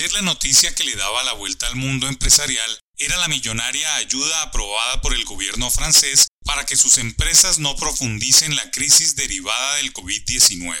Ayer la noticia que le daba la vuelta al mundo empresarial era la millonaria ayuda aprobada por el gobierno francés para que sus empresas no profundicen la crisis derivada del COVID-19.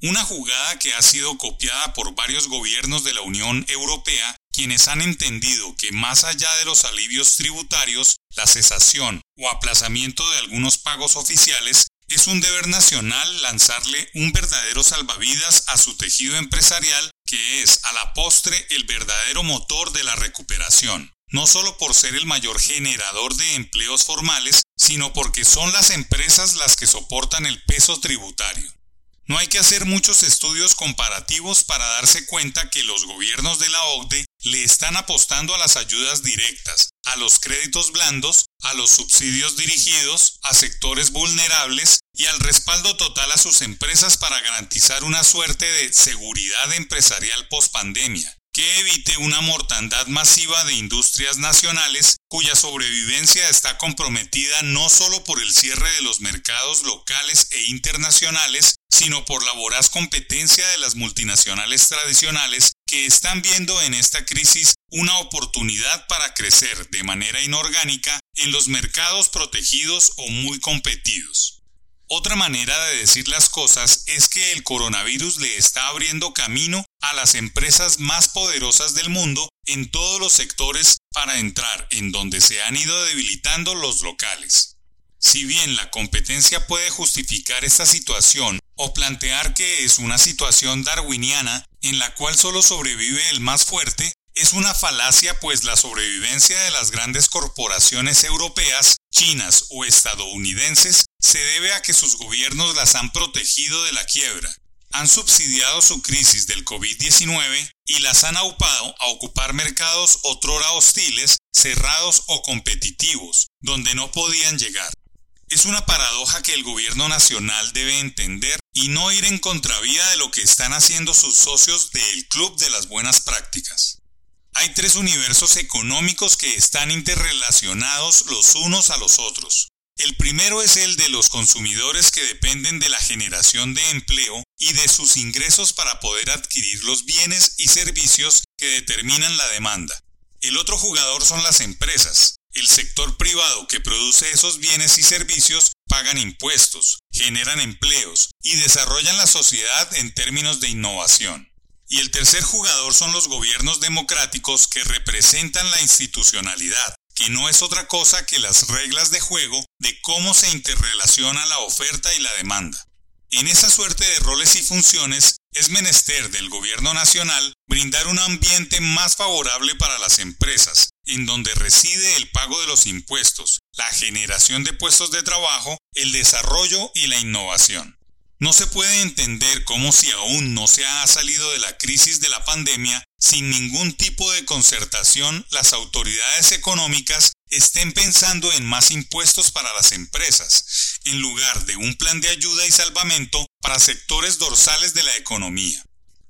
Una jugada que ha sido copiada por varios gobiernos de la Unión Europea, quienes han entendido que más allá de los alivios tributarios, la cesación o aplazamiento de algunos pagos oficiales es un deber nacional lanzarle un verdadero salvavidas a su tejido empresarial que es a la postre el verdadero motor de la recuperación, no solo por ser el mayor generador de empleos formales, sino porque son las empresas las que soportan el peso tributario. No hay que hacer muchos estudios comparativos para darse cuenta que los gobiernos de la OCDE le están apostando a las ayudas directas, a los créditos blandos, a los subsidios dirigidos a sectores vulnerables y al respaldo total a sus empresas para garantizar una suerte de seguridad empresarial post-pandemia que evite una mortandad masiva de industrias nacionales cuya sobrevivencia está comprometida no solo por el cierre de los mercados locales e internacionales, sino por la voraz competencia de las multinacionales tradicionales que están viendo en esta crisis una oportunidad para crecer de manera inorgánica en los mercados protegidos o muy competidos. Otra manera de decir las cosas es que el coronavirus le está abriendo camino a las empresas más poderosas del mundo en todos los sectores para entrar en donde se han ido debilitando los locales. Si bien la competencia puede justificar esta situación o plantear que es una situación darwiniana en la cual solo sobrevive el más fuerte, es una falacia pues la sobrevivencia de las grandes corporaciones europeas, chinas o estadounidenses se debe a que sus gobiernos las han protegido de la quiebra, han subsidiado su crisis del COVID-19 y las han aupado a ocupar mercados otrora hostiles, cerrados o competitivos, donde no podían llegar. Es una paradoja que el gobierno nacional debe entender y no ir en contravía de lo que están haciendo sus socios del Club de las Buenas Prácticas. Hay tres universos económicos que están interrelacionados los unos a los otros. El primero es el de los consumidores que dependen de la generación de empleo y de sus ingresos para poder adquirir los bienes y servicios que determinan la demanda. El otro jugador son las empresas. El sector privado que produce esos bienes y servicios pagan impuestos, generan empleos y desarrollan la sociedad en términos de innovación. Y el tercer jugador son los gobiernos democráticos que representan la institucionalidad, que no es otra cosa que las reglas de juego de cómo se interrelaciona la oferta y la demanda. En esa suerte de roles y funciones, es menester del gobierno nacional brindar un ambiente más favorable para las empresas, en donde reside el pago de los impuestos, la generación de puestos de trabajo, el desarrollo y la innovación. No se puede entender cómo si aún no se ha salido de la crisis de la pandemia, sin ningún tipo de concertación, las autoridades económicas estén pensando en más impuestos para las empresas, en lugar de un plan de ayuda y salvamento para sectores dorsales de la economía.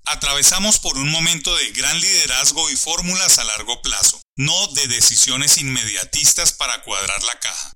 Atravesamos por un momento de gran liderazgo y fórmulas a largo plazo, no de decisiones inmediatistas para cuadrar la caja.